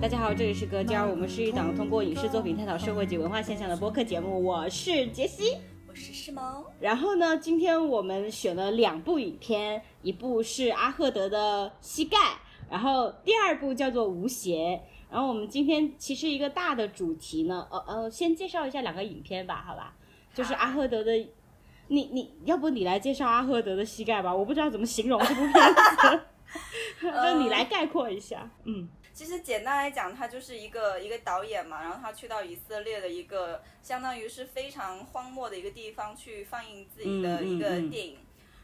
大家好，这里是隔间，我们是一档通过影视作品探讨社会及文化现象的播客节目。我是杰西，我是世萌。然后呢，今天我们选了两部影片，一部是阿赫德的《膝盖》，然后第二部叫做《无邪》。然后我们今天其实一个大的主题呢，呃呃，先介绍一下两个影片吧，好吧？就是阿赫德的，你你要不你来介绍阿赫德的《膝盖》吧？我不知道怎么形容这部片子，就你来概括一下，嗯。其实简单来讲，他就是一个一个导演嘛，然后他去到以色列的一个相当于是非常荒漠的一个地方去放映自己的一个电影，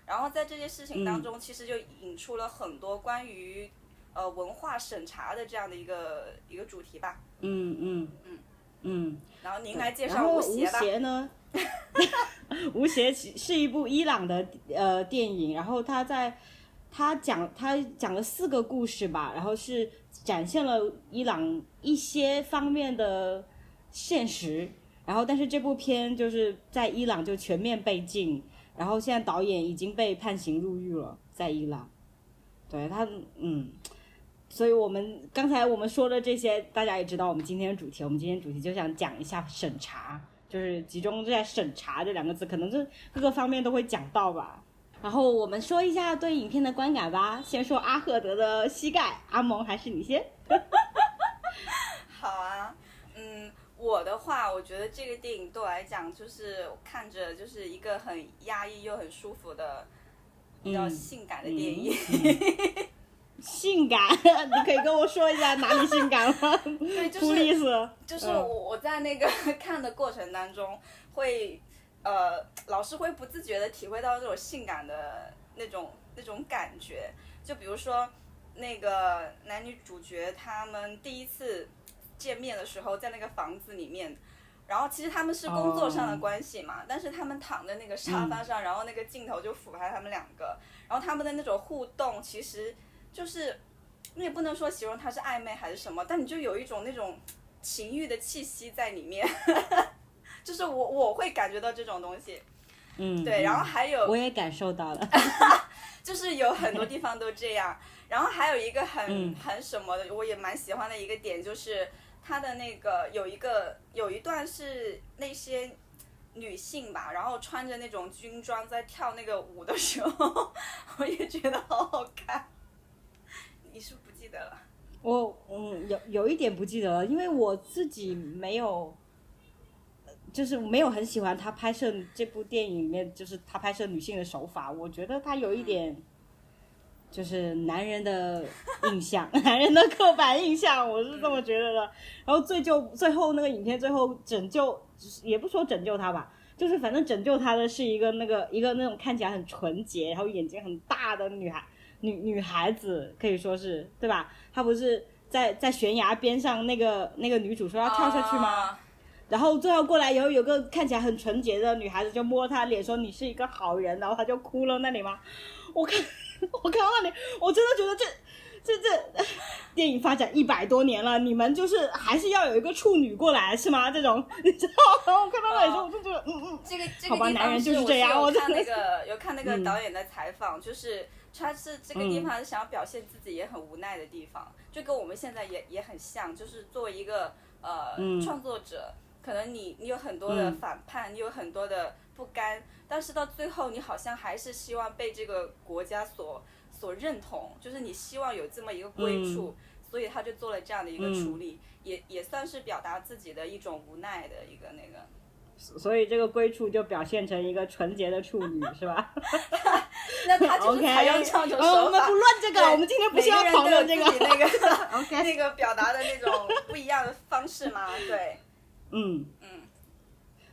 然后在这件事情当中，其实就引出了很多关于呃文化审查的这样的一个一个主题吧。嗯嗯嗯嗯。然后您来介绍吴邪吧。吴邪呢？无邪是一部伊朗的呃电影，然后他在他讲他讲了四个故事吧，然后是。展现了伊朗一些方面的现实，然后但是这部片就是在伊朗就全面被禁，然后现在导演已经被判刑入狱了，在伊朗。对他，嗯，所以我们刚才我们说的这些，大家也知道我们今天的主题。我们今天主题就想讲一下审查，就是集中在审查这两个字，可能就各个方面都会讲到吧。然后我们说一下对影片的观感吧。先说阿赫德的膝盖，阿蒙还是你先？好啊，嗯，我的话，我觉得这个电影对我来讲，就是看着就是一个很压抑又很舒服的比较性感的电影。性感？你可以跟我说一下哪里性感吗？对，就是就是我我在那个 看的过程当中会。呃，老师会不自觉的体会到这种性感的那种那种感觉，就比如说那个男女主角他们第一次见面的时候，在那个房子里面，然后其实他们是工作上的关系嘛，但是他们躺在那个沙发上，然后那个镜头就俯拍他们两个，然后他们的那种互动，其实就是你也不能说形容他是暧昧还是什么，但你就有一种那种情欲的气息在里面。就是我我会感觉到这种东西，嗯，对，然后还有我也感受到了，就是有很多地方都这样，然后还有一个很很什么的，我也蛮喜欢的一个点，就是他的那个有一个有一段是那些女性吧，然后穿着那种军装在跳那个舞的时候，我也觉得好好看。你是不记得了？我嗯有有一点不记得了，因为我自己没有。就是没有很喜欢他拍摄这部电影里面，就是他拍摄女性的手法，我觉得他有一点，就是男人的印象，男人的刻板印象，我是这么觉得的。然后最就最后那个影片最后拯救，也不说拯救他吧，就是反正拯救他的是一个那个一个那种看起来很纯洁，然后眼睛很大的女孩女女孩子，可以说是对吧？她不是在在悬崖边上，那个那个女主说要跳下去吗？然后最后过来以后有个看起来很纯洁的女孩子就摸他脸说你是一个好人，然后他就哭了那里吗？我看 我看到那里，我真的觉得这这这电影发展一百多年了，你们就是还是要有一个处女过来是吗？这种你知道？然后我看到那里时候我就觉得嗯嗯，这个这个男人就是这样。我看那个有看那个导演的采访，就是他是这个地方想要表现自己也很无奈的地方，就跟我们现在也也很像，就是作为一个呃创作者。可能你你有很多的反叛，你有很多的不甘，但是到最后你好像还是希望被这个国家所所认同，就是你希望有这么一个归处，所以他就做了这样的一个处理，也也算是表达自己的一种无奈的一个那个。所以这个归处就表现成一个纯洁的处女，是吧？那他就是采用这种手法。我们不乱这个，我们今天不需要讨论这个。那个 那个表达的那种不一样的方式吗？对。嗯嗯，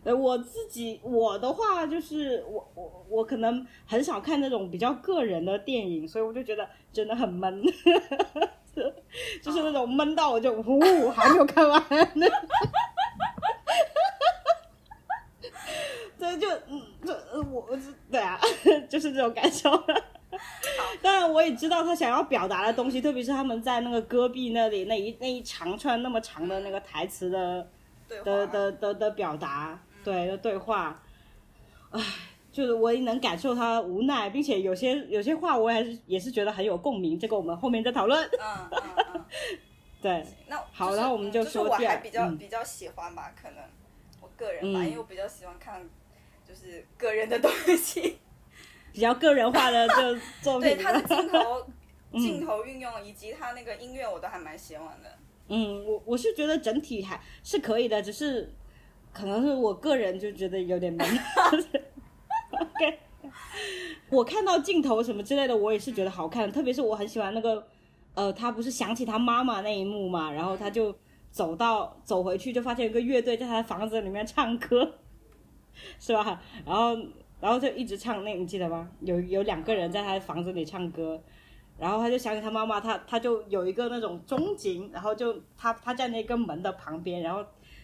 呃，我自己我的话就是我我我可能很少看那种比较个人的电影，所以我就觉得真的很闷，就是那种闷到我就呜还没有看完，对，就嗯，这我我对啊，就是这种感受。当然我也知道他想要表达的东西，特别是他们在那个戈壁那里那一那一长串那么长的那个台词的。的的的的表达，对的对话，唉，就是我也能感受他无奈，并且有些有些话我还是也是觉得很有共鸣，这个我们后面再讨论。嗯嗯嗯。对，那好就是然后我们就就是我说第二还比较、嗯比较喜欢吧，可能我个人吧，嗯因为我比较喜欢看就是个人的东西，比较个人化的就 作品。对他的镜头 镜头运用以及他那个音乐我都还蛮喜欢的。嗯，我我是觉得整体还是可以的，只是可能是我个人就觉得有点闷。OK，我看到镜头什么之类的，我也是觉得好看，特别是我很喜欢那个，呃，他不是想起他妈妈那一幕嘛，然后他就走到走回去，就发现有个乐队在他的房子里面唱歌，是吧？然后然后就一直唱那，你记得吗？有有两个人在他的房子里唱歌。然后他就想起他妈妈，他他就有一个那种钟景，然后就他他在那个门的旁边，然后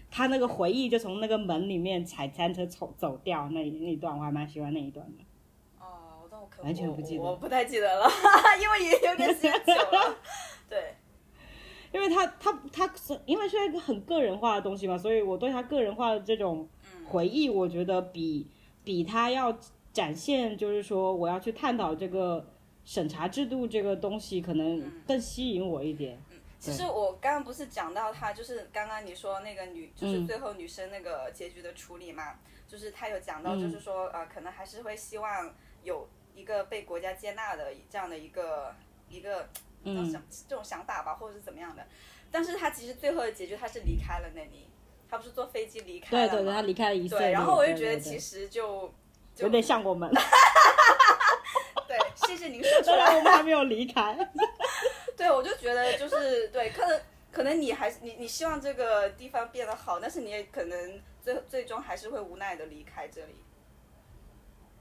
他那个回忆就从那个门里面踩单车走走掉那那一段，我还蛮喜欢那一段的。哦，但我可完全不记得我，我不太记得了，因为也有点时间久了。对，因为他他他是因为是一个很个人化的东西嘛，所以我对他个人化的这种回忆，我觉得比比他要展现，就是说我要去探讨这个审查制度这个东西，可能更吸引我一点。其实我刚刚不是讲到他，就是刚刚你说那个女，就是嗯最后女生那个结局的处理嘛，就是他有讲到，嗯就是说、呃，可能还是会希望有一个被国家接纳的这样的一个一个这种这种想法吧，或者是怎么样的。但是他其实最后的结局，他是离开了那里，他不是坐飞机离开对对对，他离开了以色列。对，然后我就觉得其实就就有点像我们，对，谢谢您说出虽然来。我们还没有离开。对，我就觉得就是对，可能可能你还是你你希望这个地方变得好，但是你也可能最最终还是会无奈的离开这里。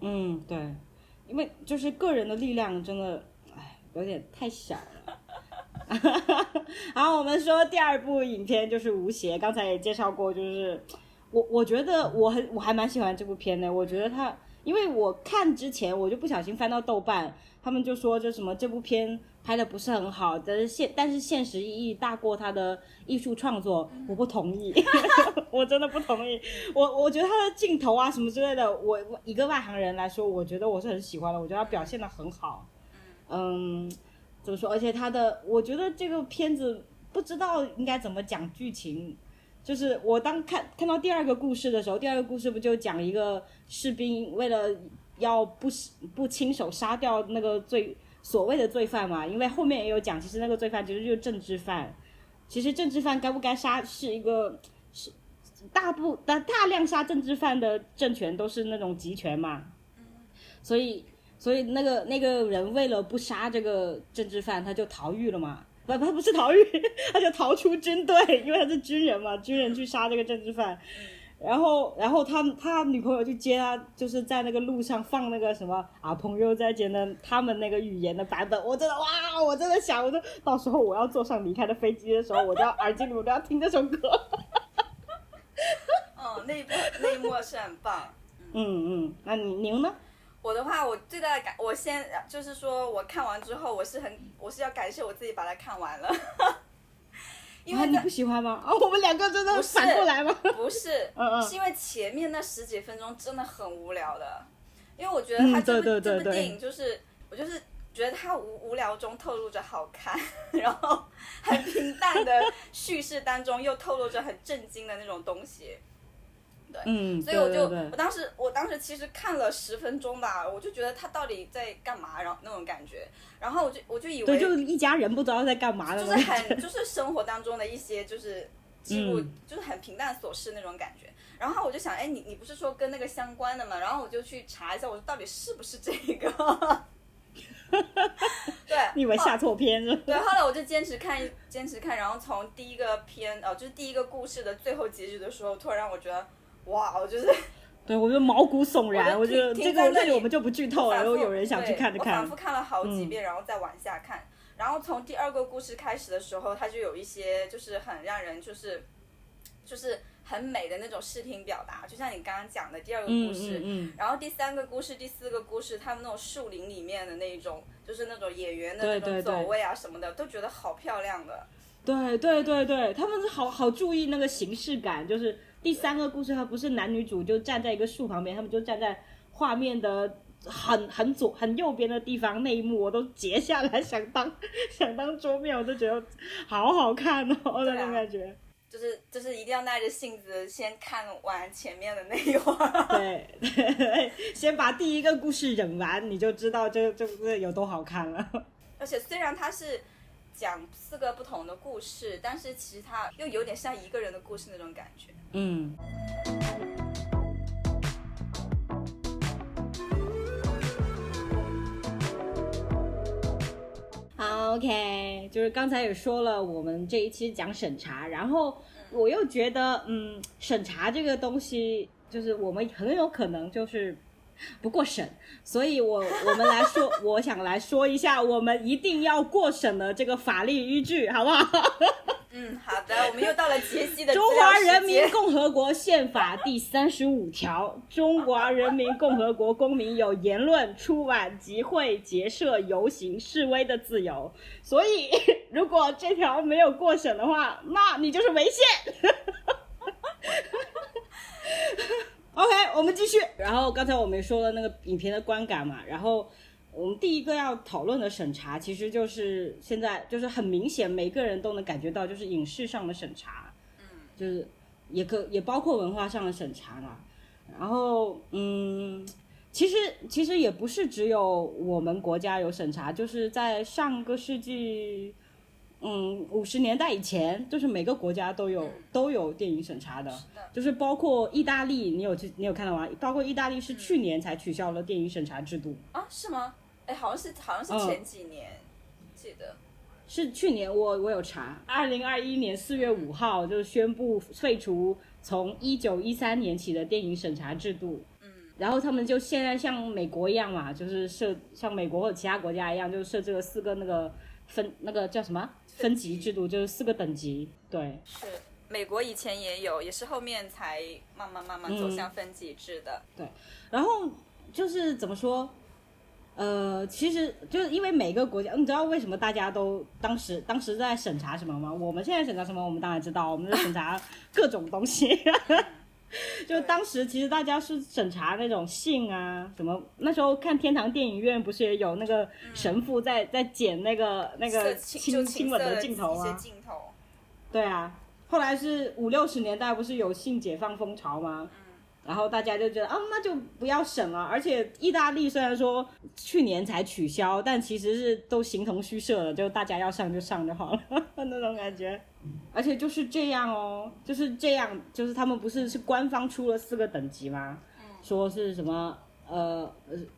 嗯，对，因为就是个人的力量真的，哎，有点太小了。好，我们说第二部影片就是《吴邪》，刚才也介绍过，就是我我觉得我很我还蛮喜欢这部片的，我觉得它，因为我看之前我就不小心翻到豆瓣，他们就说这什么这部片拍的不是很好，但是现但是现实意义大过他的艺术创作，我不同意，我真的不同意。我我觉得他的镜头啊什么之类的，我我一个外行人来说，我觉得我是很喜欢的，我觉得他表现的很好。嗯，怎么说？而且他的，我觉得这个片子不知道应该怎么讲剧情。就是我当看看到第二个故事的时候，第二个故事不就讲一个士兵为了要不不亲手杀掉那个罪所谓的罪犯嘛？因为后面也有讲，其实那个罪犯其实就是政治犯。其实政治犯该不该杀是一个是大部大大量杀政治犯的政权都是那种集权嘛，所以所以那个那个人为了不杀这个政治犯，他就逃狱了嘛。不，他不是逃狱，他就逃出军队，因为他是军人嘛，军人去杀这个政治犯。然后，然后他他女朋友去接他，就是在那个路上放那个什么啊，朋友再见的他们那个语言的版本，我真的哇，我真的想，我说到时候我要坐上离开的飞机的时候，我就要耳机里我都要听这首歌。嗯，那一部那一幕是很棒。嗯嗯，那你您呢？我的话，我最大的感，我先就是说我看完之后，我是很我是要感谢我自己把它看完了，因为啊你不喜欢吗？啊，我们两个真的反过来吗？不是，是因为前面那十几分钟真的很无聊的，因为我觉得他嗯这部、这部电影就是我就是觉得他无无聊中透露着好看，然后很平淡的叙事当中又透露着很震惊的那种东西，嗯，所以我就对对我当时我当时其实看了十分钟吧，我就觉得他到底在干嘛，然后那种感觉，然后我就我就以为对，就是一家人不知道在干嘛的就是。很就是生活当中的一些就是记录，嗯就是很平淡琐事那种感觉。然后我就想，哎，你你不是说跟那个相关的吗？然后我就去查一下，我说到底是不是这个？对，你以为下错片是吧？对，后来我就坚持看，坚持看，然后从第一个片，呃，就是第一个故事的最后结局的时候，突然让我觉得，哇，我就是对，我就毛骨悚然。我觉得这个停停在那里我们就不剧透了，反复如果有人想去看就看我反复。看了好几嗯遍，然后再往下看。然后从第二个故事开始的时候，它就有一些就是很让人就是就是很美的那种视听表达，就像你刚刚讲的第二个嗯故事。嗯嗯，然后第三个故事、第四个故事，他们那种树林里面的那一种，就是那种演员的那种走位啊什么的，都觉得好漂亮的。对对对对，他们是好好注意那个形式感，就是第三个故事，它不是男女主就站在一个树旁边，他们就站在画面的很很左很右边的地方那一幕我都截下来，想当想当桌面，我就觉得好好看哦，那种感觉。就是就是一定要耐着性子先看完前面的那一会儿。对，先把第一个故事忍完，你就知道这这个有多好看了。而且虽然它是讲四个不同的故事，但是其实它又有点像一个人的故事那种感觉。嗯。好，OK，就是刚才也说了，我们这一期讲审查，然后我又觉得，嗯，审查这个东西，就是我们很有可能就是不过审，所以我我们来说，我想来说一下，我们一定要过审的这个法律依据，好不好？嗯，好的，我们又到了杰西的《中华人民共和国宪法》第三十五条：中华人民共和国公民有言论、出版、集会、结社、游行、示威的自由。所以，如果这条没有过审的话，那你就是违宪。OK，我们继续。然后刚才我们说了那个影片的观感嘛，然后。我们第一个要讨论的审查，其实就是现在就是很明显，每个人都能感觉到，就是影视上的审查，嗯，就是也可也包括文化上的审查嘛。然后，嗯，其实其实也不是只有我们国家有审查，就是在上个世纪，嗯，五十年代以前，就是每个国家都有都有电影审查的，就是包括意大利，你有去你有看到吗？包括意大利是去年才取消了电影审查制度啊？是吗？哎，好像是好像是前几年，记得是去年，我我有查，二零二一年四月五号就宣布废除从一九一三年起的电影审查制度。嗯，然后他们就现在像美国一样嘛，就是设像美国或者其他国家一样，就设置了四个那个分那个叫什么分级制度，就是四个等级。对，是美国以前也有，也是后面才慢慢慢慢走向分级制的。对，然后就是怎么说？呃，其实就是因为每个国家，你知道为什么大家都当时当时在审查什么吗？我们现在审查什么？我们当然知道，我们在审查各种东西。就当时其实大家是审查那种性啊，什么那时候看天堂电影院不是也有那个神父在在剪那个那个亲亲吻的镜头吗？对啊，后来是五六十年代不是有性解放风潮吗？然后大家就觉得啊，那就不要审了。而且意大利虽然说去年才取消，但其实是都形同虚设了，就大家要上就上就好了 那种感觉。而且就是这样哦，就是这样，就是他们不是是官方出了四个等级吗？说是什么呃，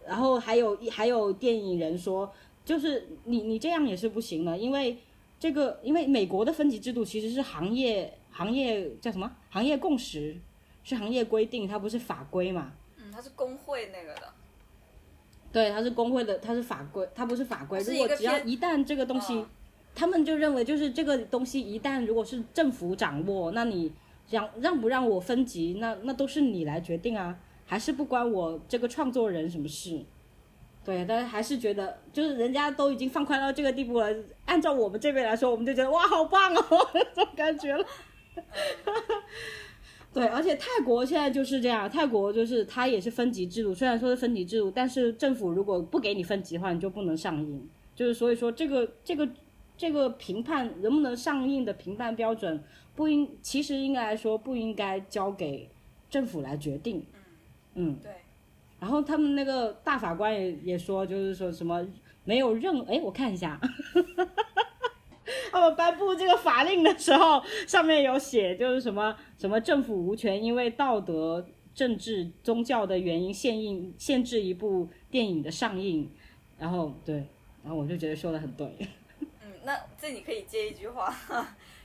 然后还有还有电影人说，就是你你这样也是不行的，因为这个因为美国的分级制度其实是行业行业叫什么行业共识。是行业规定，它不是法规嘛？嗯，它是工会那个的。对，它是工会的，它是法规，它不是法规。如果只要一旦这个东西，他们就认为就是这个东西一旦如果是政府掌握，那你让让不让我分级，那那都是你来决定啊，还是不关我这个创作人什么事？对，但是还是觉得就是人家都已经放宽到这个地步了，按照我们这边来说，我们就觉得哇，好棒哦，这种感觉了。对，而且泰国现在就是这样，泰国就是它也是分级制度，虽然说是分级制度，但是政府如果不给你分级的话，你就不能上映。就是所以说，这个这个这个评判能不能上映的评判标准，不应其实应该来说不应该交给政府来决定。嗯，对。然后他们那个大法官也也说，就是说什么没有任哎，我看一下。他们颁布这个法令的时候，上面有写，就是什么什么政府无权因为道德、政治、宗教的原因限映限制一部电影的上映。然后对，然后我就觉得说的很对。嗯，那这你可以接一句话，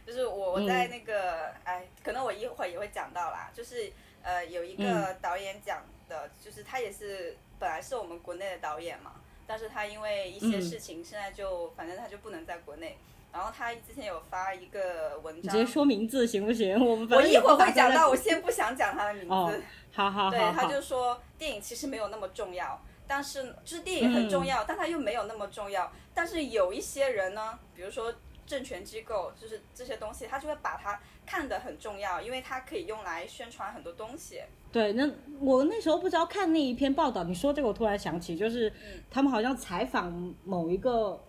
就是我我在那个哎，可能我一会儿也会讲到啦，就是呃有一个导演讲的，就是他也是本来是我们国内的导演嘛，但是他因为一些事情，现在就反正他就不能在国内。然后他之前有发一个文章，直接说名字行不行？我们我一会儿会讲到，我先不想讲他的名字。好好好。对，他就说电影其实没有那么重要，但是就是电影很重要，但他又没有那么重要。但是有一些人呢，比如说政权机构，就是这些东西，他就会把它看的很重要，因为它可以用来宣传很多东西。对，那我那时候不知道看那一篇报道，你说这个我突然想起，就是他们好像采访某一个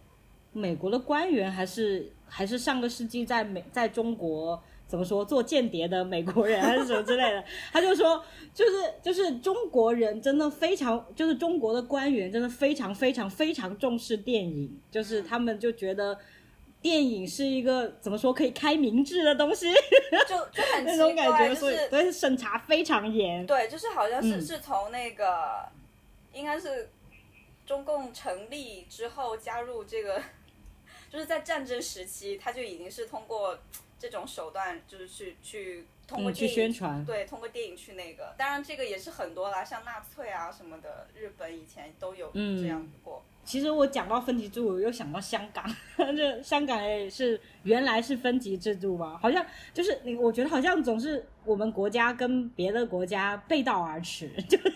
美国的官员，还是还是上个世纪在美在中国怎么说做间谍的美国人还是什么之类的，他就说就是就是中国人真的非常，就是中国的官员真的非常非常非常重视电影，就是他们就觉得。电影是一个怎么说可以开明智的东西，就就很 那种感觉，就是所以审查非常严。对，就是好像是是从那个，应该是中共成立之后加入这个，就是在战争时期，他就已经是通过这种手段，就是去去通过去宣传，对，通过电影去那个。当然，这个也是很多啦，像纳粹啊什么的，日本以前都有这样子过。其实我讲到分级制度，我又想到香港，这香港也是原来是分级制度嘛？好像就是你，我觉得好像总是我们国家跟别的国家背道而驰，就是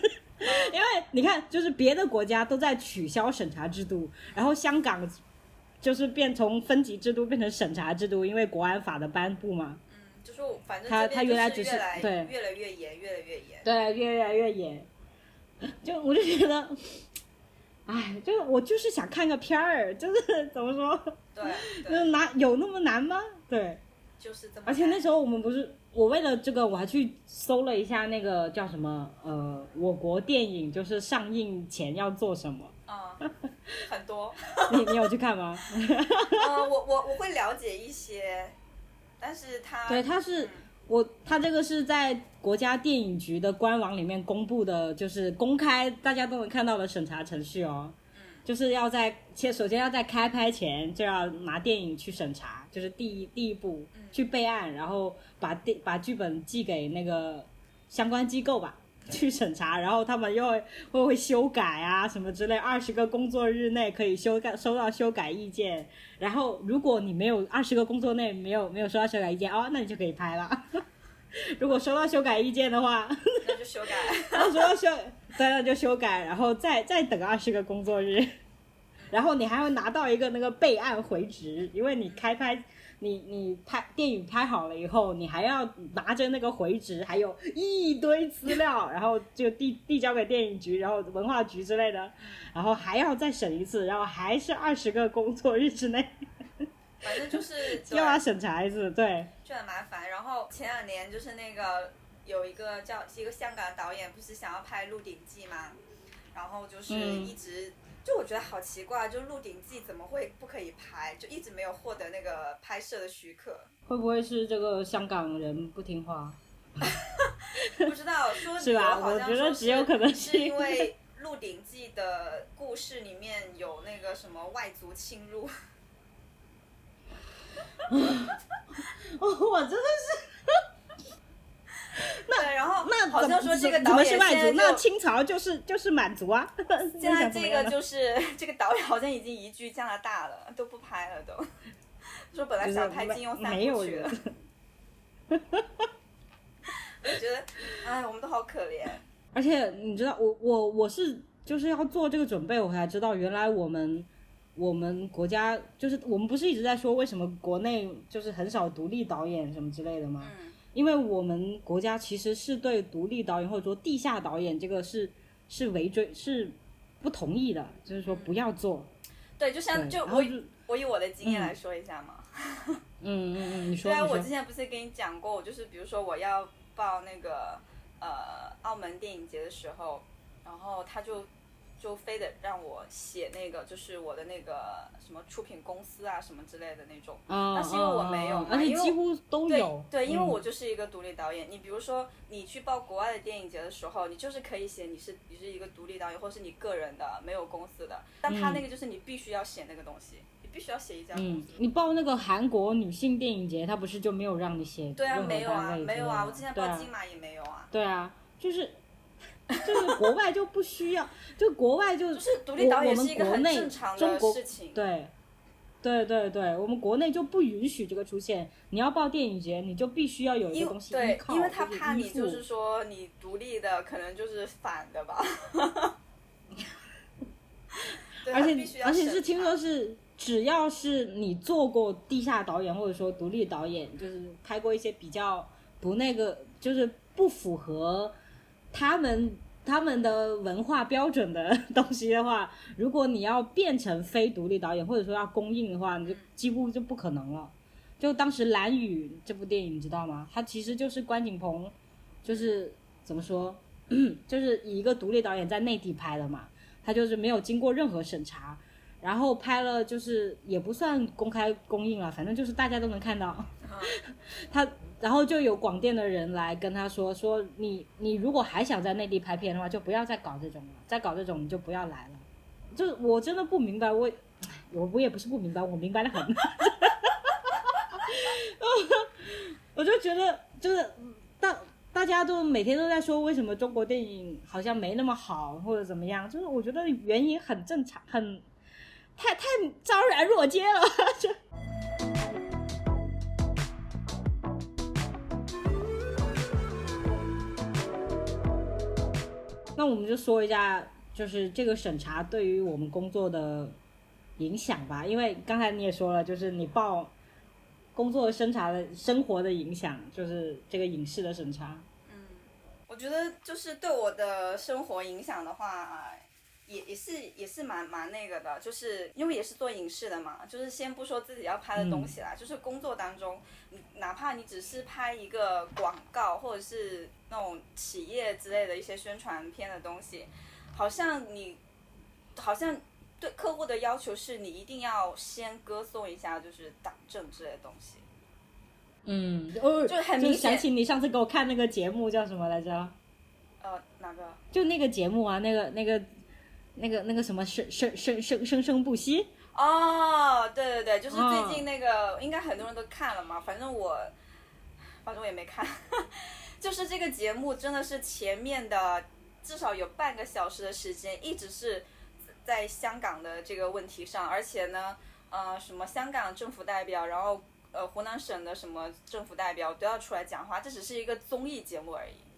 因为你看，就是别的国家都在取消审查制度，然后香港就是变从分级制度变成审查制度，因为国安法的颁布嘛。嗯，就是反正他他原来只是对越来越严，越来越严，对，越来越严，就我就觉得。哎，就是我就是想看个片儿，就是 怎么说？对，就是难有那么难吗？对，就是这么。而且那时候我们不是，我为了这个我还去搜了一下那个叫什么呃，我国电影就是上映前要做什么。啊，很多。你你有去看吗？呃，我我我会了解一些，但是他对他是。我他这个是在国家电影局的官网里面公布的，就是公开大家都能看到的审查程序哦。就是要在先首先要在开拍前就要拿电影去审查，就是第一第一步去备案，然后把电把剧本寄给那个相关机构吧。去审查，然后他们又会会会修改啊什么之类，二十个工作日内可以修改收到修改意见。然后如果你没有二十个工作内没有没有收到修改意见哦，那你就可以拍了。如果收到修改意见的话，那就修改。然后收到修，对，那就修改，然后再再等二十个工作日，然后你还会拿到一个那个备案回执，因为你开拍。你你拍电影拍好了以后，你还要拿着那个回执，还有一堆资料，然后就递递交给电影局，然后文化局之类的，然后还要再审一次，然后还是二十个工作日之内，反正就是 又要审查一次，对，就很麻烦。然后前两年就是那个有一个叫一个香港导演，不是想要拍《鹿鼎记》吗？然后就是一直。就我觉得好奇怪，就《鹿鼎记》怎么会不可以拍？就一直没有获得那个拍摄的许可。会不会是这个香港人不听话？不知道，说 是吧？我觉得只有可能是因为《鹿鼎记》的故事里面有那个什么外族侵入。我真的是。那然后那好像说这个导演是外族，那清朝就是就是满族啊。现在这个就是这个导演好像已经移居加拿大了，都不拍了都。说本来想拍金庸三部曲了。我觉得，哎，我们都好可怜。而且你知道，我我我是就是要做这个准备，我才知道原来我们我们国家就是我们不是一直在说为什么国内就是很少独立导演什么之类的吗？因为我们国家其实是对独立导演或者说地下导演这个是是围追是不同意的，就是说不要做。对，就像就我我以我的经验来说一下嘛。嗯嗯嗯，你 说。对啊，我之前不是跟你讲过，我就是比如说我要报那个呃澳门电影节的时候，然后他就。就非得让我写那个，就是我的那个什么出品公司啊，什么之类的那种。啊但是因为我没有，而且几乎都有。对，因为我就是一个独立导演。你比如说，你去报国外的电影节的时候，你就是可以写你是你是一个独立导演，或是你个人的，没有公司的。但他那个就是你必须要写那个东西，你必须要写一家公司。你报那个韩国女性电影节，他不是就没有让你写？对啊，没有啊，没有啊，我之前报金马也没有啊。对啊，就是。就是国外就不需要，就国外就就是独立导演是一个很正常的事情。对，对对对，我们国内就不允许这个出现。你要报电影节，你就必须要有一个东西依靠，因为他怕你就是说你独立的可能就是反的吧。而且而且是听说是只要是你做过地下导演或者说独立导演，就是拍过一些比较不那个，就是不符合他们他们的文化标准的东西的话，如果你要变成非独立导演或者说要公映的话，你就几乎就不可能了。就当时《蓝雨》这部电影，你知道吗？它其实就是关锦鹏，就是怎么说，就是以一个独立导演在内地拍的嘛，他就是没有经过任何审查。然后拍了，就是也不算公开公映了，反正就是大家都能看到。他，然后就有广电的人来跟他说说，你你如果还想在内地拍片的话，就不要再搞这种了，再搞这种你就不要来了。就是我真的不明白，我我我也不是不明白，我明白的很。我就觉得，就是大大家都每天都在说，为什么中国电影好像没那么好，或者怎么样？就是我觉得原因很正常，很。太太昭然若揭了，这。那我们就说一下，就是这个审查对于我们工作的影响吧。因为刚才你也说了，就是你报工作审查的生活的影响，就是这个影视的审查。嗯，我觉得就是对我的生活影响的话。也也是也是蛮蛮那个的，就是因为也是做影视的嘛，就是先不说自己要拍的东西啦，就是工作当中，你哪怕你只是拍一个广告或者是那种企业之类的一些宣传片的东西，好像你好像对客户的要求是你一定要先歌颂一下就是党政之类的东西。嗯，哦，就很明显。想起你上次给我看那个节目叫什么来着？呃，哪个？就那个节目啊，那个那个。那个那个什么生生生生生生不息哦，对对对，就是最近那个，应该很多人都看了嘛。反正我，反正我也没看。就是这个节目真的是前面的至少有半个小时的时间，一直是在香港的这个问题上，而且呢，呃，什么香港政府代表，然后呃湖南省的什么政府代表都要出来讲话，这只是一个综艺节目而已。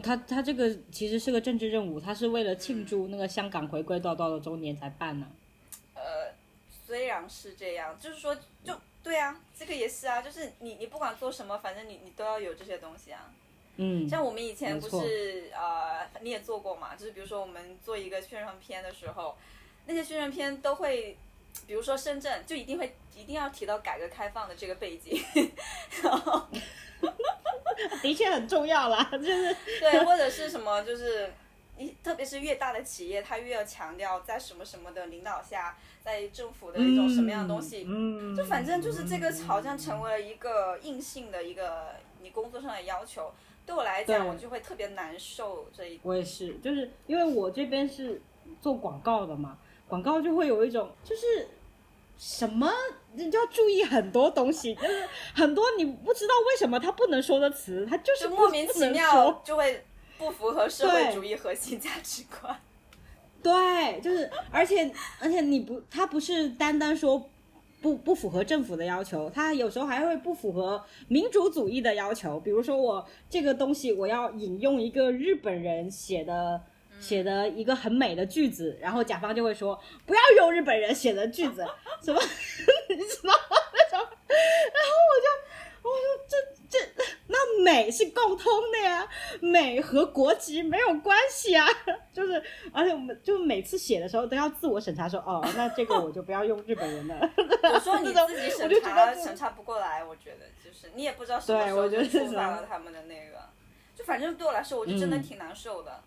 他他这个其实是个政治任务，他是为了庆祝那个香港回归多少多少周年才办呢。呃，虽然是这样，就是说，就对啊，这个也是啊，就是你你不管做什么，反正你你都要有这些东西啊。嗯。像我们以前不是呃，你也做过嘛？就是比如说我们做一个宣传片的时候，那些宣传片都会，比如说深圳，就一定会一定要提到改革开放的这个背景，然后。的确很重要啦，就是对，或者是什么，就是你特别是越大的企业，它越要强调在什么什么的领导下，在政府的一种什么样的东西，嗯，就反正就是这个好像成为了一个硬性的一个你工作上的要求。对我来讲，我就会特别难受这一。我也是，就是因为我这边是做广告的嘛，广告就会有一种就是。什么？你就要注意很多东西，就是很多你不知道为什么他不能说的词，他就是莫名其妙就会不符合社会主义核心价值观。对，就是而且而且你不，他不是单单说不不符合政府的要求，他有时候还会不符合民主主义的要求。比如说我这个东西，我要引用一个日本人写的。写的一个很美的句子，然后甲方就会说不要用日本人写的句子，什么你知道那种，然后我就我说这这那美是共通的呀，美和国籍没有关系啊，就是而且我们就每次写的时候都要自我审查说哦，那这个我就不要用日本人的。有时候你自己审查审查不过来，我觉得就是你也不知道什么时候触犯了他们的那个，就反正对我来说，我就真的挺难受的。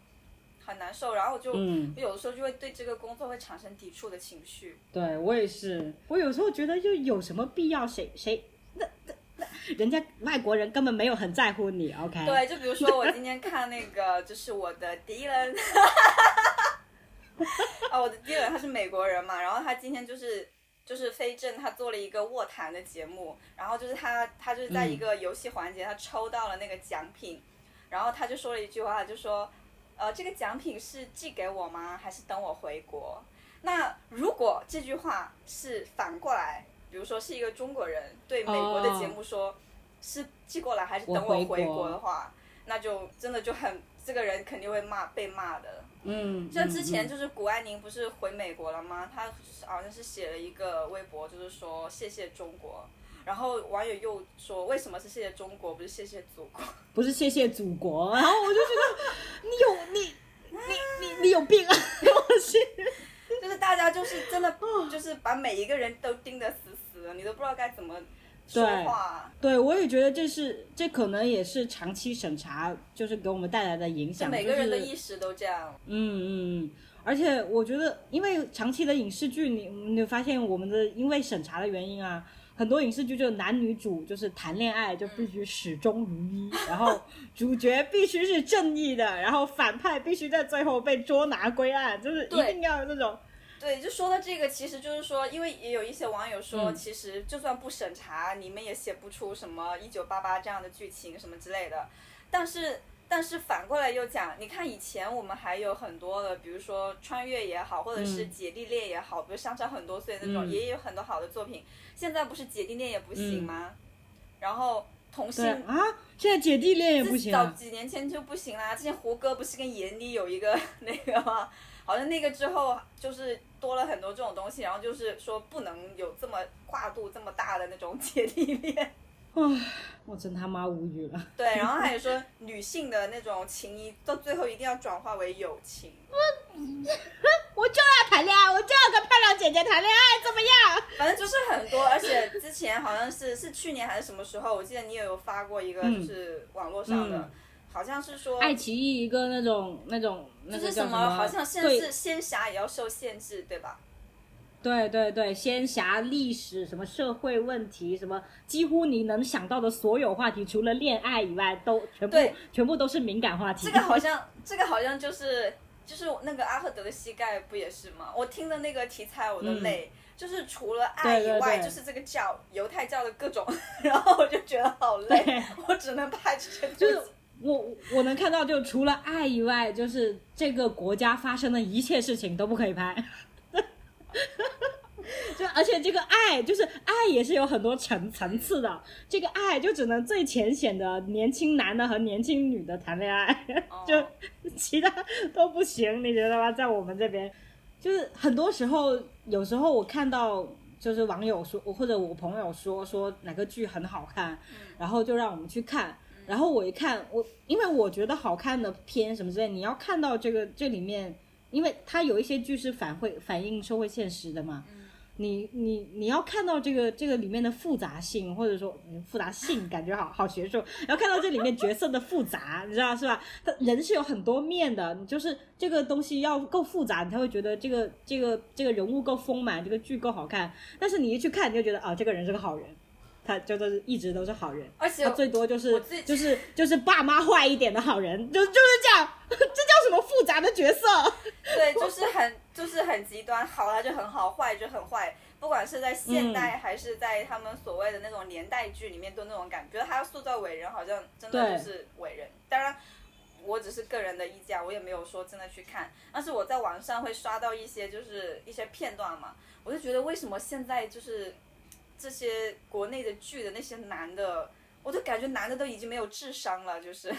很难受，然后就有的时候就会对这个工作会产生抵触的情绪。对我也是，我有时候觉得就有什么必要？谁谁那那那人家外国人根本没有很在乎你，OK？对，就比如说我今天看那个，就是我的敌人，啊，我的敌人他是美国人嘛，然后他今天就是就是飞正他做了一个卧谈的节目，然后就是他他就是在一个游戏环节，他抽到了那个奖品，然后他就说了一句话，就说。呃，这个奖品是寄给我吗？还是等我回国？那如果这句话是反过来，比如说是一个中国人对美国的节目说，是寄过来还是等我回国的话，那就真的就很，这个人肯定会骂被骂的。嗯，像之前嗯就是谷爱凌不是回美国了吗？她好像是写了一个微博，就是说谢谢中国。然后网友又说，为什么是谢谢中国，不是谢谢祖国？不是谢谢祖国，然后我就觉得你有 你你你你有病啊！我去，就是大家就是真的就是把每一个人都盯得死死的，你都不知道该怎么说对话。对我也觉得这是这可能也是长期审查就是给我们带来的影响，每个人的意识都这样。嗯嗯，而且我觉得，因为长期的影视剧，你你发现我们的因为审查的原因啊，很多影视剧就男女主就是谈恋爱就必须始终如一，然后主角必须是正义的，然后反派必须在最后被捉拿归案，就是一定要有这种。对，就说到这个，其实就是说，因为也有一些网友说，嗯其实就算不审查，你们也写不出什么一九八八这样的剧情什么之类的。但是，但是反过来又讲，你看以前我们还有很多的，比如说穿越也好，或者是嗯姐弟恋也好，比如相差很多岁那种，嗯也有很多好的作品。现在不是姐弟恋也不行嗯吗？然后同性啊，现在姐弟恋也不行啊。几年前就不行啦。之前胡歌不是跟闫妮有一个 那个吗？好像那个之后就是多了很多这种东西，然后就是说不能有这么跨度这么大的那种 姐弟恋。唉，我真他妈无语了。对，然后还有说女性的那种情谊，到最后一定要转化为友情。我 我就要谈恋爱，我就要跟漂亮姐姐谈恋爱，怎么样？反正就是很多，而且之前好像是是去年还是什么时候，我记得你也有发过一个，嗯就是网络上的，嗯好像是说爱奇艺一个那种那种那就是什么，好像限制仙侠也要受限制，对吧？对对对，仙侠历史什么社会问题，什么几乎你能想到的所有话题，除了恋爱以外，都全部对全部都是敏感话题。这个好像，这个好像就是就是那个阿赫德的膝盖不也是吗？我听的那个题材我都累，就是除了爱以外，嗯对对对就是这个教犹太教的各种，然后我就觉得好累，我只能拍这些就是。我我能看到，就除了爱以外，就是这个国家发生的一切事情都不可以拍。就而且这个爱，就是爱也是有很多层层次的。这个爱就只能最浅显的年轻男的和年轻女的谈恋爱，哦就其他都不行，你觉得吗？在我们这边，就是很多时候，有时候我看到就是网友说，或者我朋友说说哪个剧很好看，然后就让我们去看。然后我一看，我因为我觉得好看的片什么之类，你要看到这个这里面，因为它有一些剧是反会反映社会现实的嘛。你你你要看到这个这个里面的复杂性，或者说复杂性，感觉好好学术。要看到这里面角色的复杂，你知道是吧？他人是有很多面的，你就是这个东西要够复杂，你才会觉得这个这个这个人物够丰满，这个剧够好看。但是你一去看，你就觉得啊，这个人是个好人，他就是一直都是好人。而且他最多就是就是就是爸妈坏一点的好人，就就是这样，这叫什么复杂的角色？对，就是很就是很极端，好他就很好，坏就很坏。不管是在现代还是在他们所谓的那种年代剧里面，都那种感觉。他要塑造伟人，好像真的就是伟人。当然，我只是个人的意见，我也没有说真的去看。但是我在网上会刷到一些就是一些片段嘛，我就觉得为什么现在就是这些国内的剧的那些男的，我都感觉男的都已经没有智商了，就是。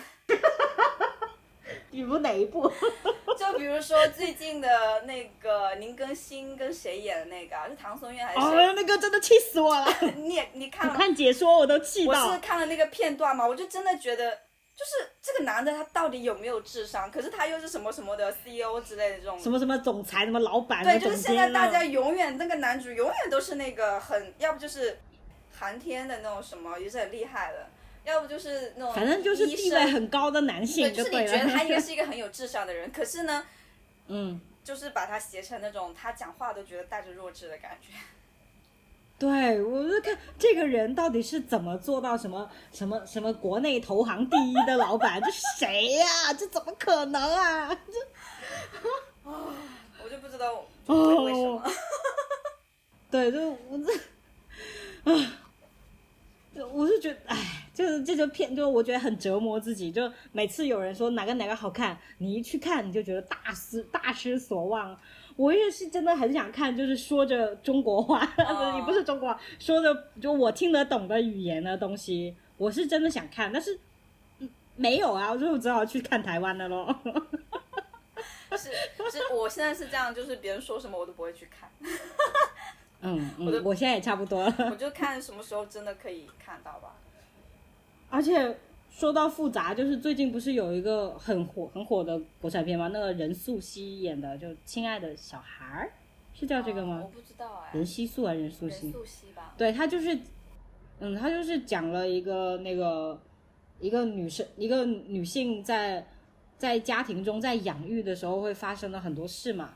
比如哪一部？就比如说最近的那个林更新跟谁演的那个、啊，是唐松韵还是谁？哦，那个真的气死我了！你也你看我了？看解说我都气到我是。看了那个片段嘛，我就真的觉得，就是这个男的他到底有没有智商？可是他又是什么什么的 CEO 之类的这种。什么什么总裁，什么老板，对，就是现在大家永远那个男主永远都是那个很，要不就是航天的那种什么，也是很厉害的，要不就是那种反正就是地位很高的男性对，就是你觉得他 应该。是一个很有智商的人，可是呢，嗯，就是把他写成那种他讲话都觉得带着弱智的感觉。对，我就看这个人到底是怎么做到什么什么什么国内投行第一的老板，这是谁呀、这怎么可能啊？这 我就不知道为为什么。对，就我这啊，就我是觉得，哎，就是这就片，就我觉得很折磨自己。就每次有人说哪个哪个好看，你一去看，你就觉得大失大失所望。我也是真的很想看，就是说着中国话，哦也不是中国话，说着就我听得懂的语言的东西，我是真的想看，但是嗯没有啊，我就只好去看台湾的咯。是是，我现在是这样，就是别人说什么我都不会去看，嗯我我现在也差不多了。我就看什么时候真的可以看到吧。而且说到复杂，就是最近不是有一个很火很火的国产片吗？那个任素汐演的，就《亲爱的小孩儿》，是叫这个哦吗？我不知道哎，任熙素还是任素任汐？素汐吧。对他就是，嗯，他就是讲了一个那个一个女生一个女性在在家庭中在养育的时候会发生的很多事嘛。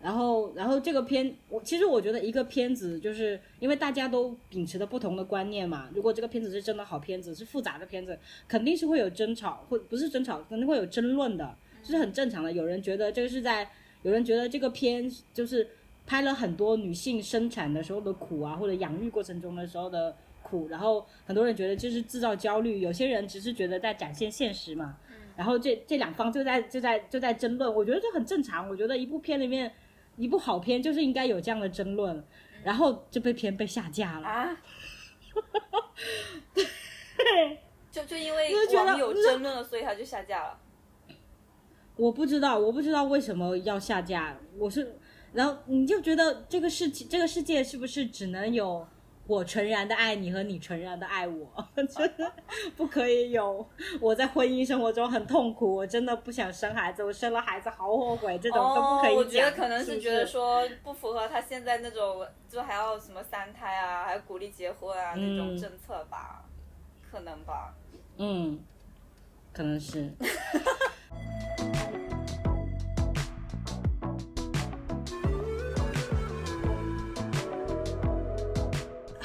嗯然后，然后这个片，我其实我觉得一个片子，就是因为大家都秉持着不同的观念嘛。如果这个片子是真的好片子，是复杂的片子，肯定是会有争吵，或不是争吵，肯定会有争论的，这是很正常的。有人觉得这个是在，有人觉得这个片就是拍了很多女性生产的时候的苦啊，或者养育过程中的时候的苦，然后很多人觉得这是制造焦虑，有些人只是觉得在展现现实嘛。然后这这两方就在就在就在争论，我觉得这很正常。我觉得一部片里面，一部好片就是应该有这样的争论。然后这部片被下架了，啊，对就就因为网友争论了，所以他就下架了。我不知道，我不知道为什么要下架。我是，然后你就觉得这个世这个世界是不是只能有我纯然的爱你和你纯然的爱我？真 的 不可以有我在婚姻生活中很痛苦，我真的不想生孩子，我生了孩子好后悔，这种都不可以讲。哦，我觉得可能是觉得说不符合他现在那种，就还要什么三胎啊，还鼓励结婚啊、那种嗯政策吧，可能吧。嗯，可能是。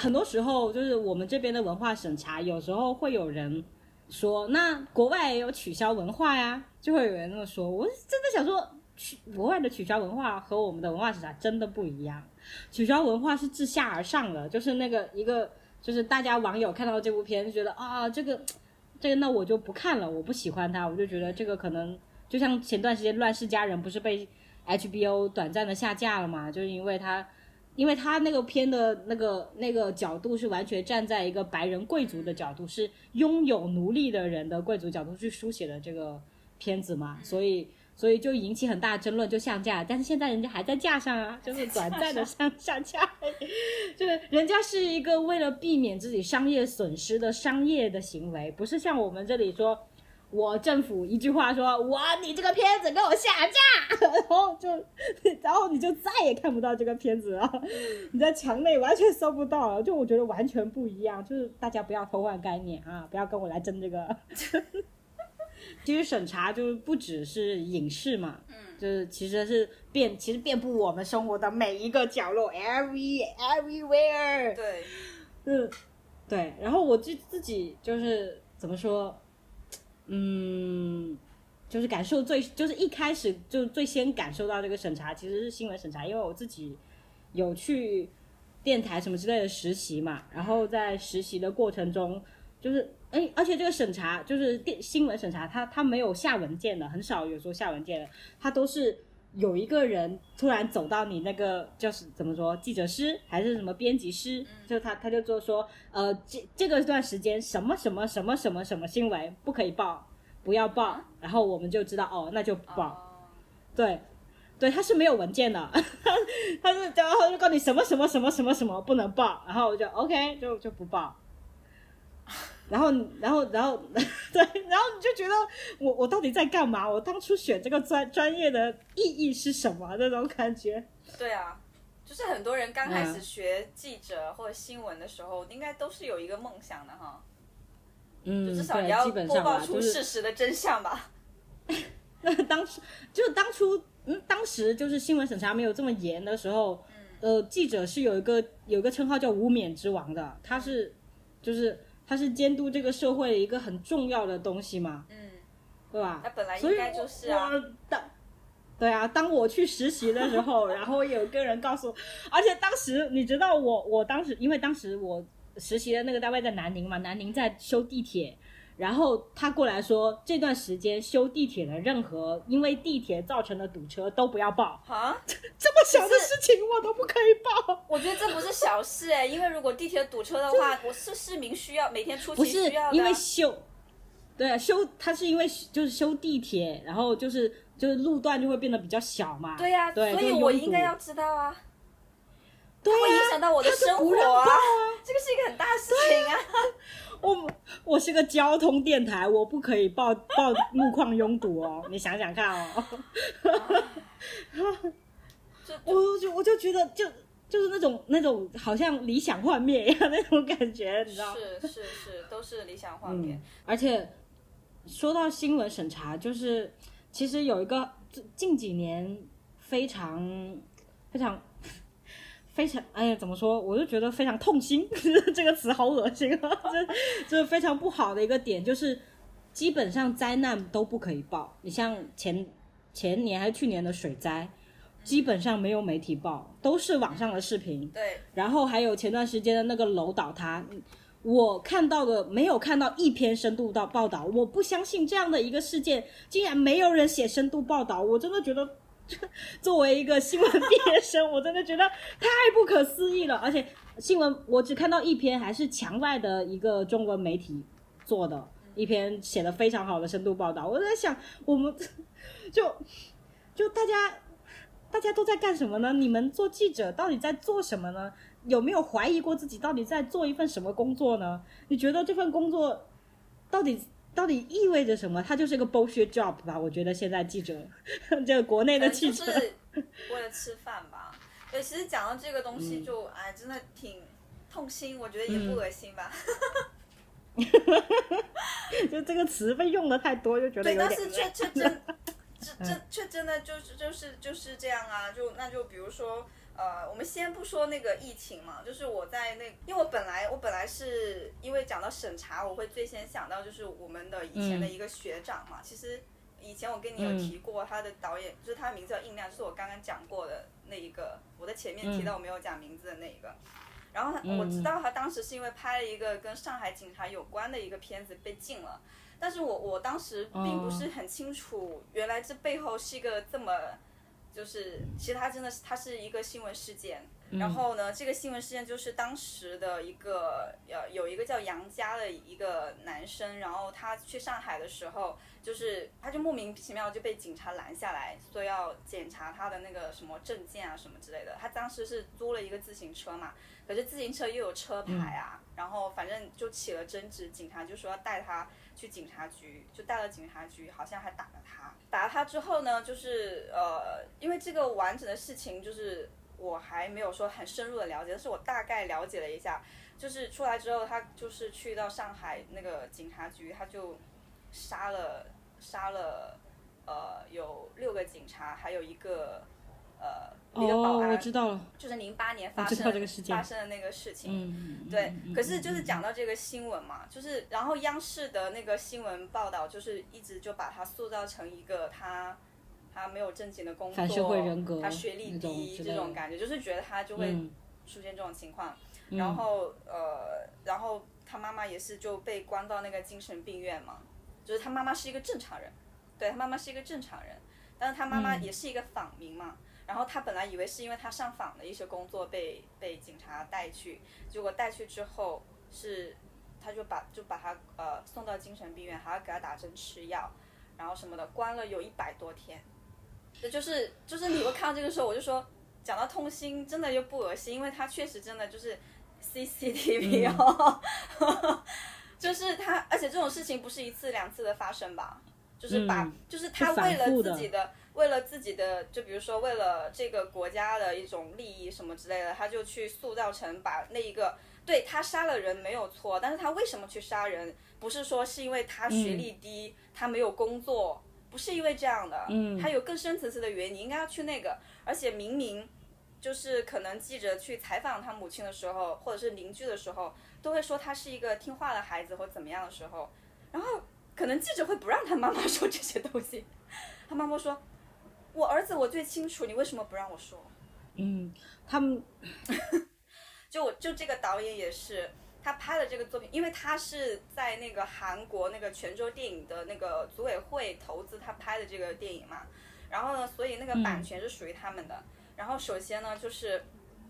很多时候，就是我们这边的文化审查，有时候会有人说，那国外也有取消文化呀，就会有人这么说。我真的想说，取国外的取消文化和我们的文化审查真的不一样。取消文化是自下而上的，就是那个一个，就是大家网友看到这部片就觉得啊，这个这个那我就不看了，我不喜欢它，我就觉得这个可能就像前段时间《乱世佳人》不是被 HBO 短暂的下架了嘛，就是因为它。因为他那个片的那个那个角度是完全站在一个白人贵族的角度，是拥有奴隶的人的贵族角度去书写的这个片子嘛，所以所以就引起很大争论，就下架。但是现在人家还在架上啊，就是短暂的上下架，就是人家是一个为了避免自己商业损失的商业的行为，不是像我们这里说。我政府一句话说，我你这个片子给我下架，然后就，然后你就再也看不到这个片子了，你在墙内完全搜不到了。就我觉得完全不一样，就是大家不要偷换概念啊，不要跟我来争这个。其实审查就是不只是影视嘛，嗯，就是其实是遍，其实遍布我们生活的每一个角落，every everywhere。对，嗯，对。然后我就自己就是怎么说，嗯，就是感受最，就是一开始就最先感受到这个审查，其实是新闻审查，因为我自己有去电台什么之类的实习嘛，然后在实习的过程中，就是哎，而且这个审查就是电新闻审查，它它没有下文件的，很少有说下文件的，它都是。有一个人突然走到你那个就是怎么说，记者师还是什么编辑师，就他他就做说，呃，这这个段时间什么什么什么什么什么新闻不可以报，不要报，然后我们就知道哦，那就不报。哦，对，对，他是没有文件的，他是然后就告诉你什么什么什么什么什么不能报，然后我就 OK 就就不报。然后，然后，然后，对，然后你就觉得我我到底在干嘛？我当初选这个专专业的意义是什么？那种感觉。对啊，就是很多人刚开始嗯学记者或者新闻的时候，应该都是有一个梦想的哈，嗯，就至少对你要播报出事实的真相吧。那 当时就当初，嗯，当时就是新闻审查没有这么严的时候，呃，记者是有一个有一个称号叫无冕之王的，他是就是他是监督这个社会的一个很重要的东西嘛，嗯，对吧？那本来所以应该就是啊。我当对啊，当我去实习的时候，然后有个人告诉我，而且当时你知道我，我当时因为当时我实习的那个单位在南宁嘛，南宁在修地铁。然后他过来说，这段时间修地铁的任何因为地铁造成的堵车都不要报，啊，这么小的事情我都不可以报。我觉得这不是小事哎，因为如果地铁堵车的话，我是市民需要每天出行不是需要的。因为修，对啊，修它是因为就是修地铁，然后就是就是路段就会变得比较小嘛。对呀、对，所以我应该要知道啊，对会影呀、响到我的生活这个是一个很大的事情啊。我我是个交通电台，我不可以报报路况拥堵哦。你想想看哦，就我就我就觉得就就是那种那种好像理想幻灭一样那种感觉，你知道吗？是是是，都是理想幻灭。嗯，而且说到新闻审查，就是其实有一个近几年非常非常非常，哎呀，怎么说？我就觉得非常痛心，这个词好恶心啊！这这非常不好的一个点，就是基本上灾难都不可以报。你像前前年还是去年的水灾，基本上没有媒体报，都是网上的视频。对，然后还有前段时间的那个楼倒塌，嗯我看到的没有看到一篇深度到报道，我不相信这样的一个事件竟然没有人写深度报道，我真的觉得。作为一个新闻毕业生，我真的觉得太不可思议了。而且新闻我只看到一篇，还是墙外的一个中文媒体做的一篇写的非常好的深度报道。我在想，我们 就就大家大家都在干什么呢？你们做记者到底在做什么呢？有没有怀疑过自己到底在做一份什么工作呢？你觉得这份工作到底到底意味着什么？它就是一个 bullshit job 吧？我觉得现在记者，这个国内的记者，就是为了吃饭吧。对，其实讲到这个东西就，哎，真的挺痛心，我觉得也不恶心吧。就这个词被用的太多，就觉得对，但是却却真，这这却真的就是就是就是这样啊！就那就比如说，呃，我们先不说那个疫情嘛，就是我在那，因为我本来我本来是因为讲到审查，我会最先想到就是我们的以前的一个学长嘛。其实以前我跟你有提过，他的导演、就是他的名字叫印亮，就是我刚刚讲过的那一个，我在前面提到我没有讲名字的那一个。然后他我知道他当时是因为拍了一个跟上海警察有关的一个片子被禁了，但是我我当时并不是很清楚，原来这背后是一个这么，就是其实它真的是它是一个新闻事件。然后呢，这个新闻事件就是当时的一个呃有一个叫杨佳的一个男生，然后他去上海的时候，就是他就莫名其妙就被警察拦下来，说要检查他的那个什么证件啊什么之类的。他当时是租了一个自行车嘛，可是自行车又有车牌啊，然后反正就起了争执，警察就说要带他去警察局，就带了警察局，好像还打了他。打了他之后呢，就是呃，因为这个完整的事情就是我还没有说很深入的了解，但是我大概了解了一下，就是出来之后，他就是去到上海那个警察局，他就杀了杀了呃有六个警察，还有一个呃一个保哦，安，我知道了，就是零八年发生这个事件发生的那个事情。嗯，对，嗯可是就是讲到这个新闻嘛，就是然后央视的那个新闻报道，就是一直就把他塑造成一个他他没有正经的工作，反社会人格他学历低这种感觉，就是觉得他就会嗯出现这种情况。然后呃，然后他妈妈也是就被关到那个精神病院嘛，就是他妈妈是一个正常人，对他妈妈是一个正常人，但是他妈妈也是一个访民嘛。然后他本来以为是因为他上访的一些工作被被警察带去，结果带去之后是，他就把就把他呃送到精神病院，还要给他打针吃药，然后什么的，关了有一百多天。这就是就是你会看到这个时候，我就说讲到痛心，真的又不恶心，因为他确实真的就是 CCTV 哦，就是他，而且这种事情不是一次两次的发生吧？就是把，嗯就是他为了自己的，为了自己的，就比如说为了这个国家的一种利益什么之类的，他就去塑造成把那一个，对他杀了人没有错，但是他为什么去杀人？不是说是因为他学历低，他没有工作，不是因为这样的，嗯他有更深层次的原因，你应该要去那个，而且明明。就是可能记者去采访他母亲的时候，或者是邻居的时候，都会说他是一个听话的孩子或怎么样的时候，然后可能记者会不让他妈妈说这些东西，他妈妈说：“我儿子我最清楚，你为什么不让我说嗯，他们？”就我就这个导演也是，他拍了这个作品，因为他是在那个韩国那个泉州电影的那个组委会投资他拍的这个电影嘛，然后呢，所以那个版权是属于他们的。然后首先呢，就是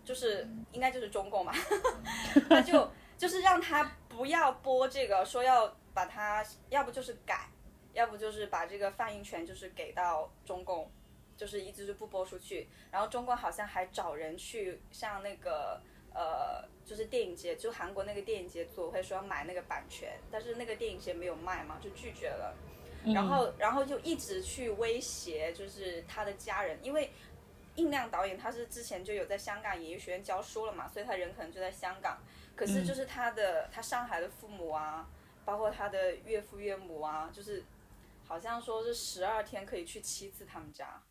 就是应该就是中共嘛，他就就是让他不要播这个，说要把它，要不就是改，要不就是把这个放映权就是给到中共，就是一直就不播出去。然后中国好像还找人去向那个呃，就是电影节，就韩国那个电影节组会说要买那个版权，但是那个电影节没有卖嘛，就拒绝了。然后，然后就一直去威胁，就是他的家人，因为印亮导演他是之前就有在香港演艺学院教书了嘛，所以他人可能就在香港。可是就是他的他上海的父母啊，包括他的岳父岳母啊，就是好像说是十二天可以去七次他们家。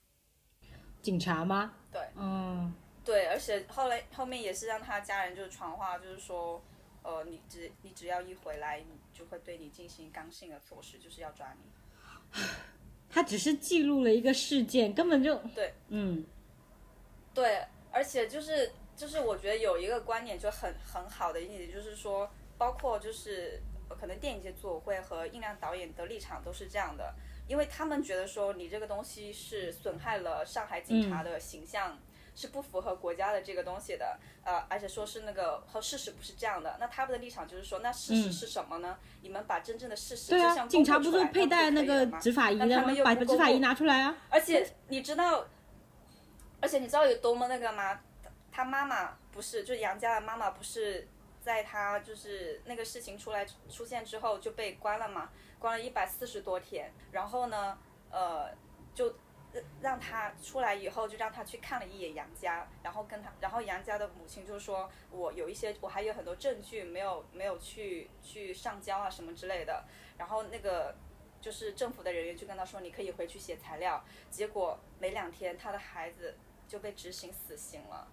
警察吗？对，嗯，对，而且后来后面也是让他家人就是传话，就是说，呃，你只你只要一回来，就会对你进行刚性的措施，就是要抓你。他只是记录了一个事件，根本就对，嗯，对，而且就是就是我觉得有一个观点就很很好的一点，就是说，包括就是可能电影节组委会和印亮导演的立场都是这样的，因为他们觉得说你这个东西是损害了上海警察的形象。是不符合国家的这个东西的，呃，而且说是那个和事实不是这样的，那他们的立场就是说，那事实是什么呢？你们把真正的事实对啊，警察不是佩戴那个执法仪的吗？把执法仪拿出来啊！而且你知道，而且你知道有多么那个吗？他妈妈不是，就杨家的妈妈不是在他就是那个事情出来出现之后就被关了嘛？关了一百四十多天，然后呢，呃，就。让他出来以后，就让他去看了一眼杨家，然后跟他，然后杨家的母亲就说：“我有一些，我还有很多证据没有没有去去上交啊什么之类的。”然后那个就是政府的人员就跟他说：“你可以回去写材料。”结果没两天，他的孩子就被执行死刑了，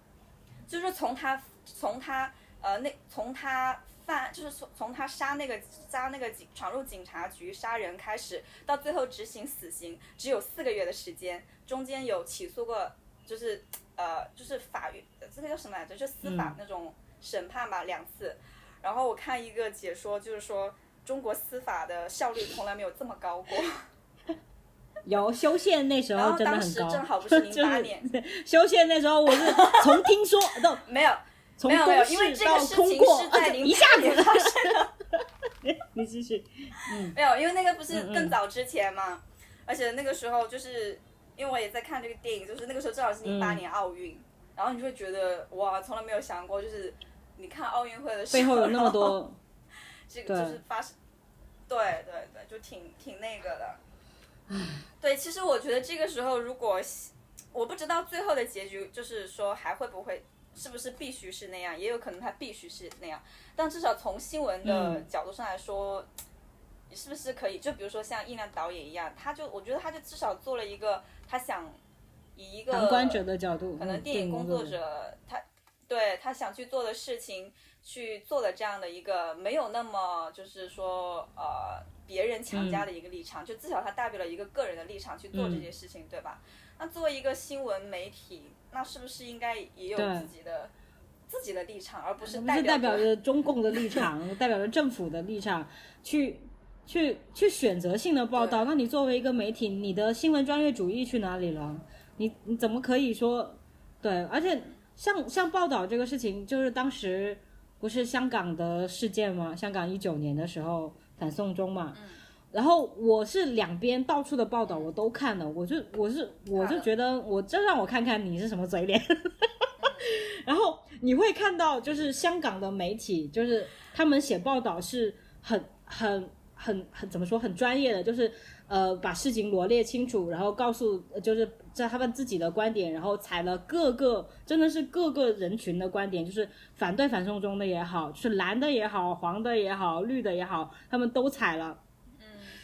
就是从他从他呃那从他。犯就是从从他杀那个杀那个警闯入警察局杀人开始，到最后执行死刑，只有四个月的时间，中间有起诉过，就是呃就是法院这个叫什么来着？就司法那种审判吧，两次。然后我看一个解说，就是说中国司法的效率从来没有这么高过。有修宪那时候真的很高。当时正好不 是零八年，修宪那时候我是从听说到没有。没有没有，因为这个事情是在零八年发生的。你继续，嗯，没有，因为那个不是更早之前嘛，而且那个时候就是因为我也在看这个电影，就是那个时候正好是零八年奥运，然后你就会觉得哇，从来没有想过，就是你看奥运会的时候，背后有那么多，这个 就是发生，对对对，就挺挺那个的。对，其实我觉得这个时候如果我不知道最后的结局，就是说还会不会。是不是必须是那样？也有可能他必须是那样，但至少从新闻的角度上来说，你是不是可以？就比如说像易亮导演一样，他就我觉得他就至少做了一个他想以一个旁观者的角度，可能电影工作者他对他想去做的事情去做的这样的一个没有那么就是说呃别人强加的一个立场，就至少他代表了一个个人的立场去做这些事情，对吧？那作为一个新闻媒体。那是不是应该也有自己的自己的立场，而不是代表着中共的立场，代表着政府的立场去去去选择性的报道？那你作为一个媒体，你的新闻专业主义去哪里了？你你怎么可以说对？而且像像报道这个事情，就是当时不是香港的事件吗？香港一九年的时候反送中嘛。然后我是两边到处的报道我都看了，我就我是我就觉得我真让我看看你是什么嘴脸，然后你会看到就是香港的媒体，就是他们写报道是很很很很怎么说很专业的，就是呃把事情罗列清楚，然后告诉就是在他们自己的观点，然后采了各个真的是各个人群的观点，就是反对反送中的也好，是蓝的也好，黄的也好，绿的也好，他们都采了。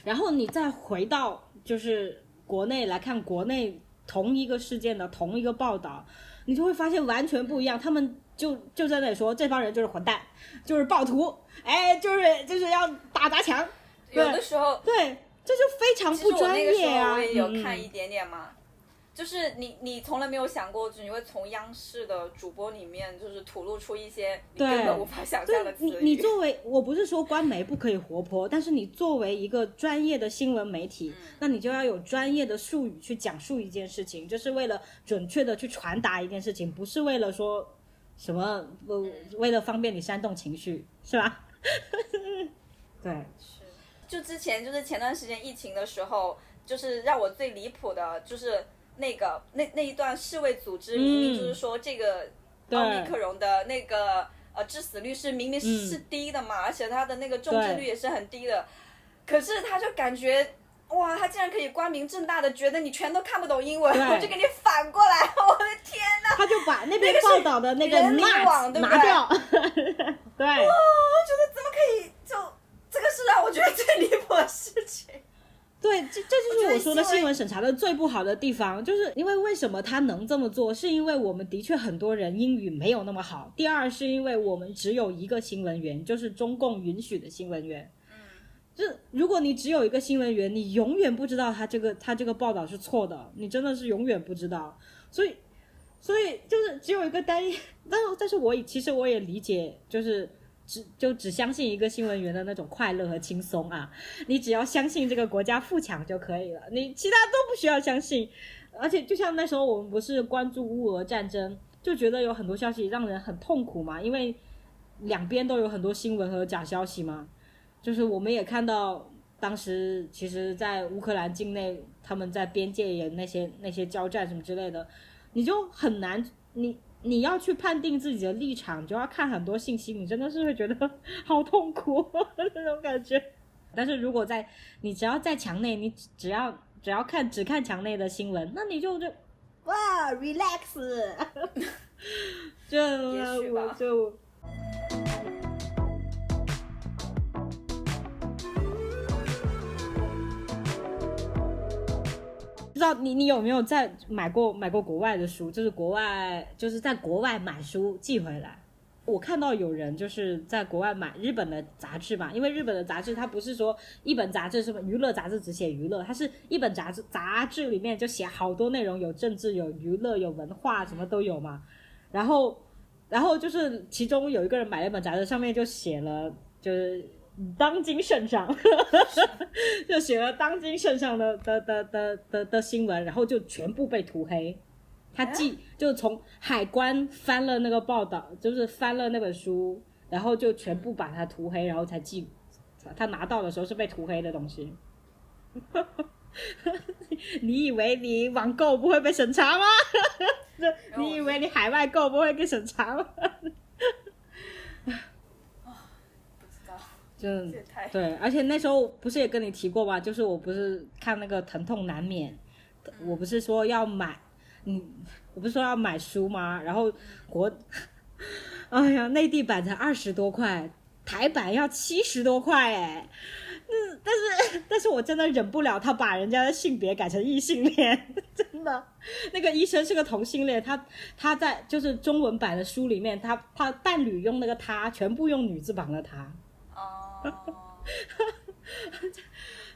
然后你再回到就是国内来看国内同一个事件的同一个报道，你就会发现完全不一样。他们就就在那里说这帮人就是混蛋，就是暴徒，哎，就是就是要打砸抢。有的时候，对，这就非常不专业啊。我也有看一点点嘛。就是你，你从来没有想过，就你会从央视的主播里面，就是吐露出一些你根本无法想象的词语。你你作为，我不是说官媒不可以活泼，但是你作为一个专业的新闻媒体，那你就要有专业的术语去讲述一件事情，就是为了准确的去传达一件事情，不是为了说什么，为了方便你煽动情绪，是吧？对。是。就之前就是前段时间疫情的时候，就是让我最离谱的就是那个那那一段世卫组织明明就是说这个奥密克戎的那个呃致死率是明明是低的嘛，而且它的那个重症率也是很低的，可是他就感觉。哇，他竟然可以光明正大的觉得你全都看不懂英文，我就给你反过来，我的天呐！他就把那边报道的那个人民网拿掉，对。哦，我觉得怎么可以就这个是让我觉得最离谱的事情。对，这这就是我说的新闻审查的最不好的地方，就是因为为什么他能这么做，是因为我们的确很多人英语没有那么好。第二是因为我们只有一个新闻源，就是中共允许的新闻源。就如果你只有一个新闻源，你永远不知道他这个他这个报道是错的，你真的是永远不知道。所以，所以就是只有一个单一，但是但是我其实我也理解，就是只就只相信一个新闻源的那种快乐和轻松啊。你只要相信这个国家富强就可以了，你其他都不需要相信。而且就像那时候我们不是关注乌俄战争，就觉得有很多消息让人很痛苦嘛，因为两边都有很多新闻和假消息嘛。就是我们也看到，当时其实，在乌克兰境内，他们在边界也那些那些交战什么之类的，你就很难，你你要去判定自己的立场，就要看很多信息，你真的是会觉得好痛苦 那种感觉。但是如果在你只要在墙内，你只要只要看只看墙内的新闻，那你就就哇，relax，就我就。不知道你你有没有在买过买过国外的书？就是国外就是在国外买书寄回来。我看到有人就是在国外买日本的杂志嘛，因为日本的杂志它不是说一本杂志什么娱乐杂志只写娱乐，它是一本杂志杂志里面就写好多内容，有政治、有娱乐、有文化，什么都有嘛。然后然后就是其中有一个人买了一本杂志，上面就写了就是。当今圣上，就写了当今圣上的的的的的的新闻，然后就全部被涂黑。他寄就从海关翻了那个报道，就是翻了那本书，然后就全部把它涂黑，然后才寄。他拿到的时候是被涂黑的东西。你以为你网购不会被审查吗？你以为你海外购不会被审查吗？就对，而且那时候不是也跟你提过吗？就是我不是看那个疼痛难免，我不是说要买，嗯，我不是说要买书吗？然后国，哎呀，内地版才二十多块，台版要七十多块哎，嗯，但是但是我真的忍不了，他把人家的性别改成异性恋，真的，那个医生是个同性恋，他他在就是中文版的书里面，他他伴侣用那个他，全部用女字旁的他。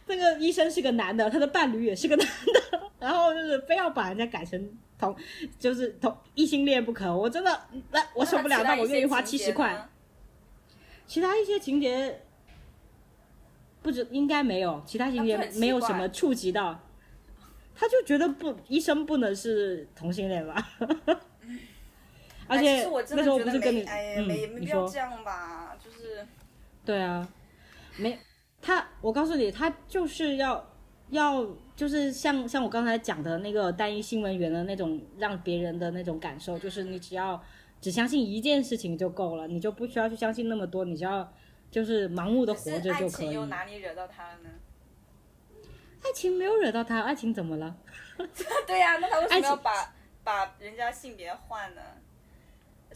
这个医生是个男的，他的伴侣也是个男的，然后就是非要把人家改成同，就是同异性恋不可。我真的，那我受不了，那我愿意花七十块。其他一些情节，不知应该没有，其他情节没有什么触及到。他就觉得不，医生不能是同性恋吧？而且那时候不是跟你，嗯，你说这样吧，就是。对啊，没他，我告诉你，他就是要要就是像像我刚才讲的那个单一新闻源的那种让别人的那种感受，就是你只要只相信一件事情就够了，你就不需要去相信那么多，你只要就是盲目的活着就可以。爱情哪里惹到他了呢？爱情没有惹到他，爱情怎么了？对呀，那他为什么要把把人家性别换呢？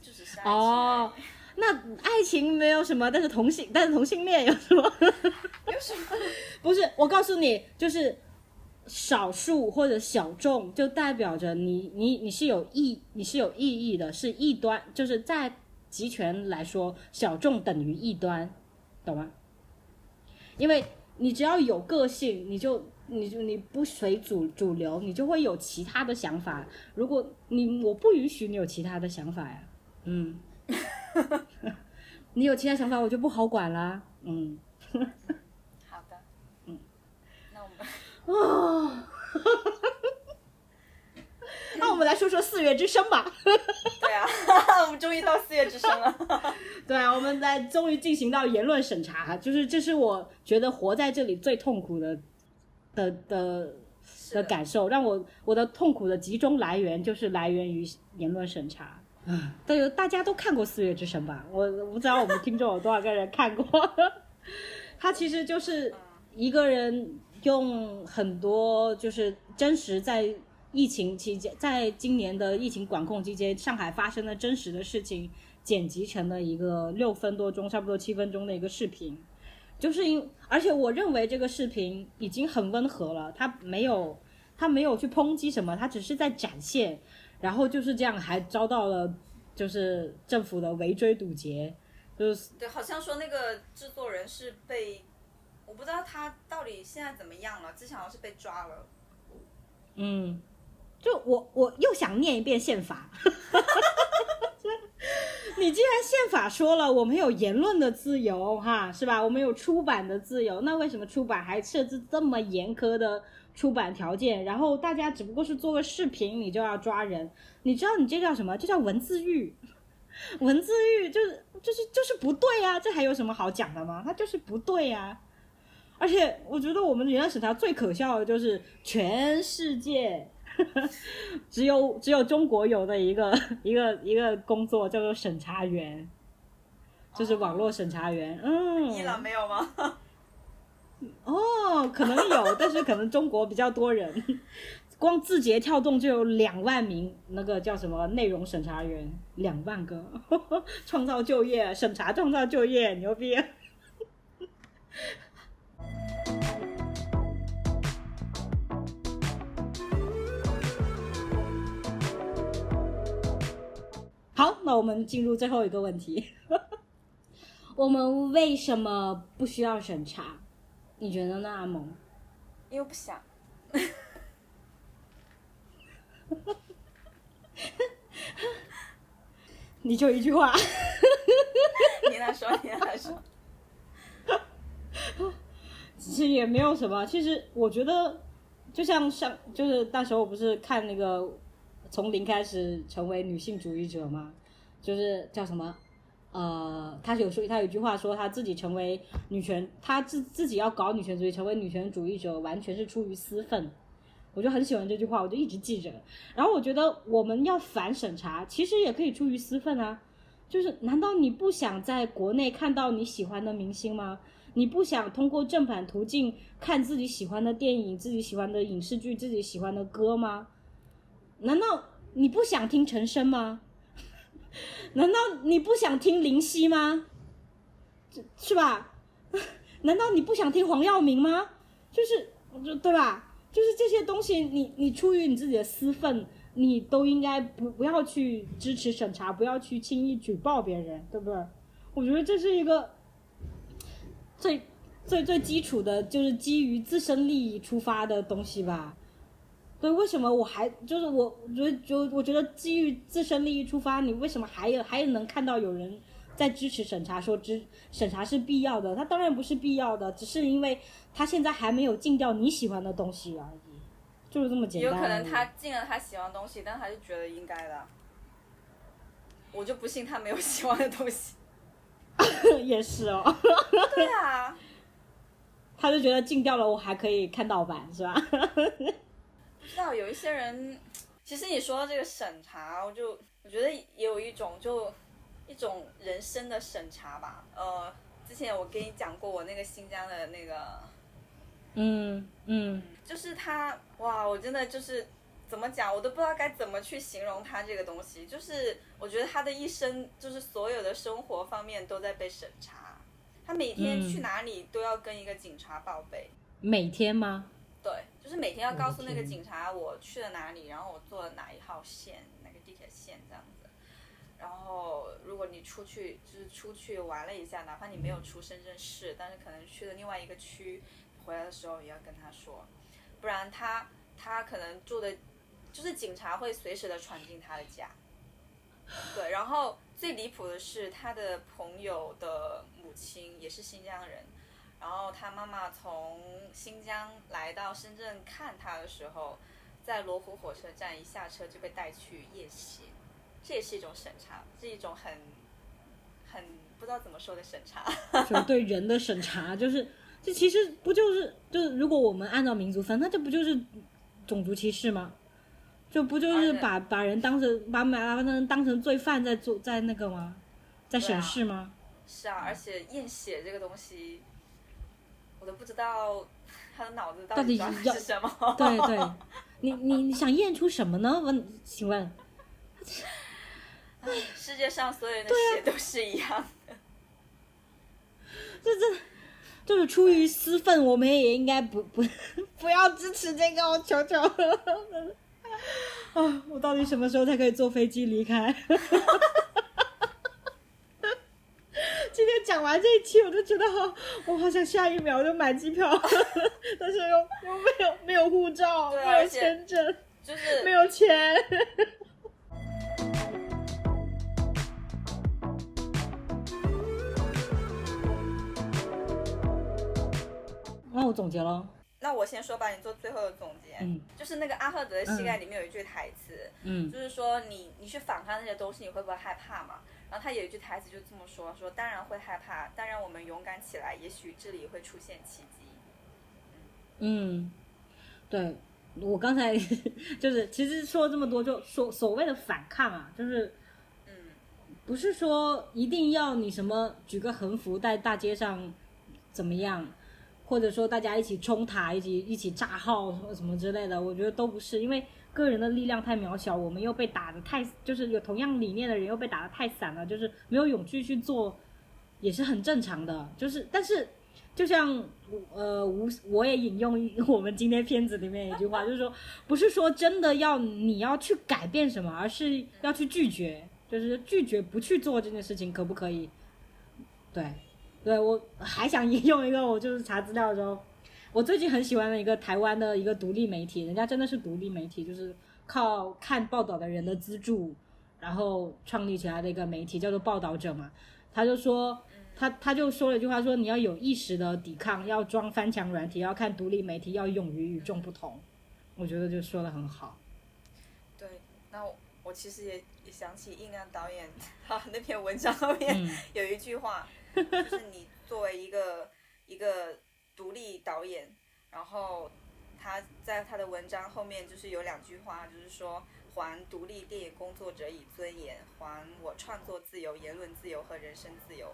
就只是爱情。那爱情没有什么，但是同性，但是同性恋有什么？有什么？不是，我告诉你，就是少数或者小众，就代表着你，你，你是有意，你是有意义的，是异端，就是在集权来说，小众等于异端，懂吗？因为你只要有个性，你就，你就，你不随主主流，你就会有其他的想法。如果你，我不允许你有其他的想法呀，嗯。你有其他想法，我就不好管了。嗯，好的，嗯，那我们哦，那我们来说说《四月之声》吧。对啊，我们终于到《四月之声》了。对啊，我们来终于进行到言论审查，就是这是我觉得活在这里最痛苦的的的的感受，让我我的痛苦的集中来源就是来源于言论审查。对，大家都看过《四月之声》吧？我我不知道我们听众有多少个人看过。他其实就是一个人用很多就是真实在疫情期间，在今年的疫情管控期间，上海发生的真实的事情剪辑成了一个六分多钟，差不多七分钟的一个视频。就是因，而且我认为这个视频已经很温和了，他没有，他没有去抨击什么，他只是在展现。然后就是这样，还遭到了就是政府的围追堵截，就是对，好像说那个制作人是被，我不知道他到底现在怎么样了，之前好像是被抓了。嗯，就我我又想念一遍宪法，你既然宪法说了我们有言论的自由哈，是吧？我们有出版的自由，那为什么出版还设置这么严苛的？出版条件，然后大家只不过是做个视频，你就要抓人，你知道你这叫什么？这叫文字狱，文字狱就是就是就是不对呀，这还有什么好讲的吗？它就是不对呀。而且我觉得我们原来审查最可笑的就是全世界 只有只有中国有的一个一个一个工作叫做审查员，就是网络审查员。嗯，伊朗没有吗？哦，可能有，但是可能中国比较多人，光字节跳动就有两万名那个叫什么内容审查员，两万个，创造就业，审查创造就业，牛逼！好，那我们进入最后一个问题，我们为什么不需要审查？你觉得呢，阿蒙？因为不想。你就一句话。你来说，你来说。其实也没有什么，其实我觉得，就像像就是那时候我不是看那个从零开始成为女性主义者吗？就是叫什么？呃，他有说，他有句话说，他自己成为女权，他自自己要搞女权主义，成为女权主义者，完全是出于私愤。我就很喜欢这句话，我就一直记着。然后我觉得我们要反审查，其实也可以出于私愤啊。就是难道你不想在国内看到你喜欢的明星吗？你不想通过正版途径看自己喜欢的电影、自己喜欢的影视剧、自己喜欢的歌吗？难道你不想听陈升吗？难道你不想听林夕吗？是吧？难道你不想听黄耀明吗？就是，就对吧？就是这些东西，你你出于你自己的私愤，你都应该不不要去支持审查，不要去轻易举报别人，对不对？我觉得这是一个最最最基础的，就是基于自身利益出发的东西吧。对，为什么我还就是我，我觉得就我觉得基于自身利益出发，你为什么还有还能看到有人在支持审查，说支审查是必要的？他当然不是必要的，只是因为他现在还没有禁掉你喜欢的东西而已，就是这么简单。有可能他禁了他喜欢的东西，但他就觉得应该的。我就不信他没有喜欢的东西。也是哦。对啊。他就觉得禁掉了，我还可以看盗版，是吧？知道有一些人，其实你说到这个审查，我就我觉得也有一种就一种人生的审查吧。呃，之前我跟你讲过我那个新疆的那个，嗯嗯，就是他哇，我真的就是怎么讲，我都不知道该怎么去形容他这个东西。就是我觉得他的一生，就是所有的生活方面都在被审查，他每天去哪里都要跟一个警察报备。每天吗？对，就是每天要告诉那个警察我去了哪里，然后我坐了哪一号线，哪个地铁线这样子。然后如果你出去就是出去玩了一下，哪怕你没有出深圳市，但是可能去了另外一个区，回来的时候也要跟他说，不然他他可能住的，就是警察会随时的闯进他的家。对，然后最离谱的是他的朋友的母亲也是新疆人。然后他妈妈从新疆来到深圳看他的时候，在罗湖火车站一下车就被带去夜袭，这也是一种审查，是一种很很不知道怎么说的审查。就对人的审查，就是这其实不就是就是如果我们按照民族分，那这不就是种族歧视吗？就不就是把把人当成把把人当成罪犯在做在那个吗？在审视吗？是啊，而且验血这个东西，我都不知道他的脑子到底是什么。对 对，你你你想验出什么呢？问，请问？世界上所有人的血都是一样的。这这就是出于私愤，我们也应该不不不要支持这个，我求求了。啊！我到底什么时候才可以坐飞机离开？今天讲完这一期，我就觉得好，我好想下一秒就买机票，但是又又没有没有护照，没有签证，就是没有钱。那我总结了。那我先说吧，你做最后的总结。嗯，就是那个阿赫德的膝盖里面有一句台词，嗯，就是说你你去反抗那些东西，你会不会害怕嘛？然后他有一句台词就这么说，说当然会害怕，当然我们勇敢起来，也许这里会出现奇迹。嗯，对，我刚才 就是其实说了这么多，就所所谓的反抗啊，就是，嗯，不是说一定要你什么举个横幅在大街上怎么样。或者说大家一起冲塔，一起一起炸号什么什么之类的，我觉得都不是，因为个人的力量太渺小，我们又被打的太，就是有同样理念的人又被打的太散了，就是没有勇气去做，也是很正常的。就是，但是就像呃，我我也引用我们今天片子里面一句话，就是说，不是说真的要你要去改变什么，而是要去拒绝，就是拒绝不去做这件事情，可不可以？对。对，我还想引用一个，我就是查资料的时候，我最近很喜欢的一个台湾的一个独立媒体，人家真的是独立媒体，就是靠看报道的人的资助，然后创立起来的一个媒体，叫做报道者嘛。他就说，他他就说了一句话，说你要有意识的抵抗，要装翻墙软体，要看独立媒体，要勇于与众不同。我觉得就说的很好。对，那我我其实也也想起应亮导演他那篇文章后面有一句话。就是你作为一个一个独立导演，然后他在他的文章后面就是有两句话，就是说还独立电影工作者以尊严，还我创作自由、言论自由和人身自由。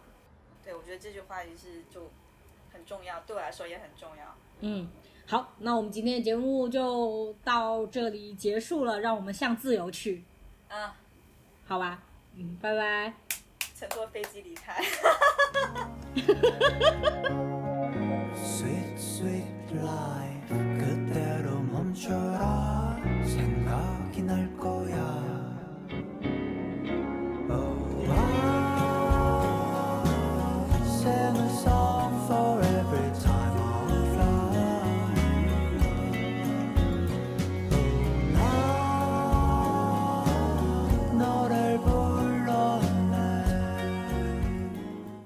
对，我觉得这句话也是就很重要，对我来说也很重要。嗯，好，那我们今天的节目就到这里结束了，让我们向自由去。嗯，好吧，嗯，拜拜。乘坐飞机离开。Sweet life 그대로 멈춰라 생각이 날 거야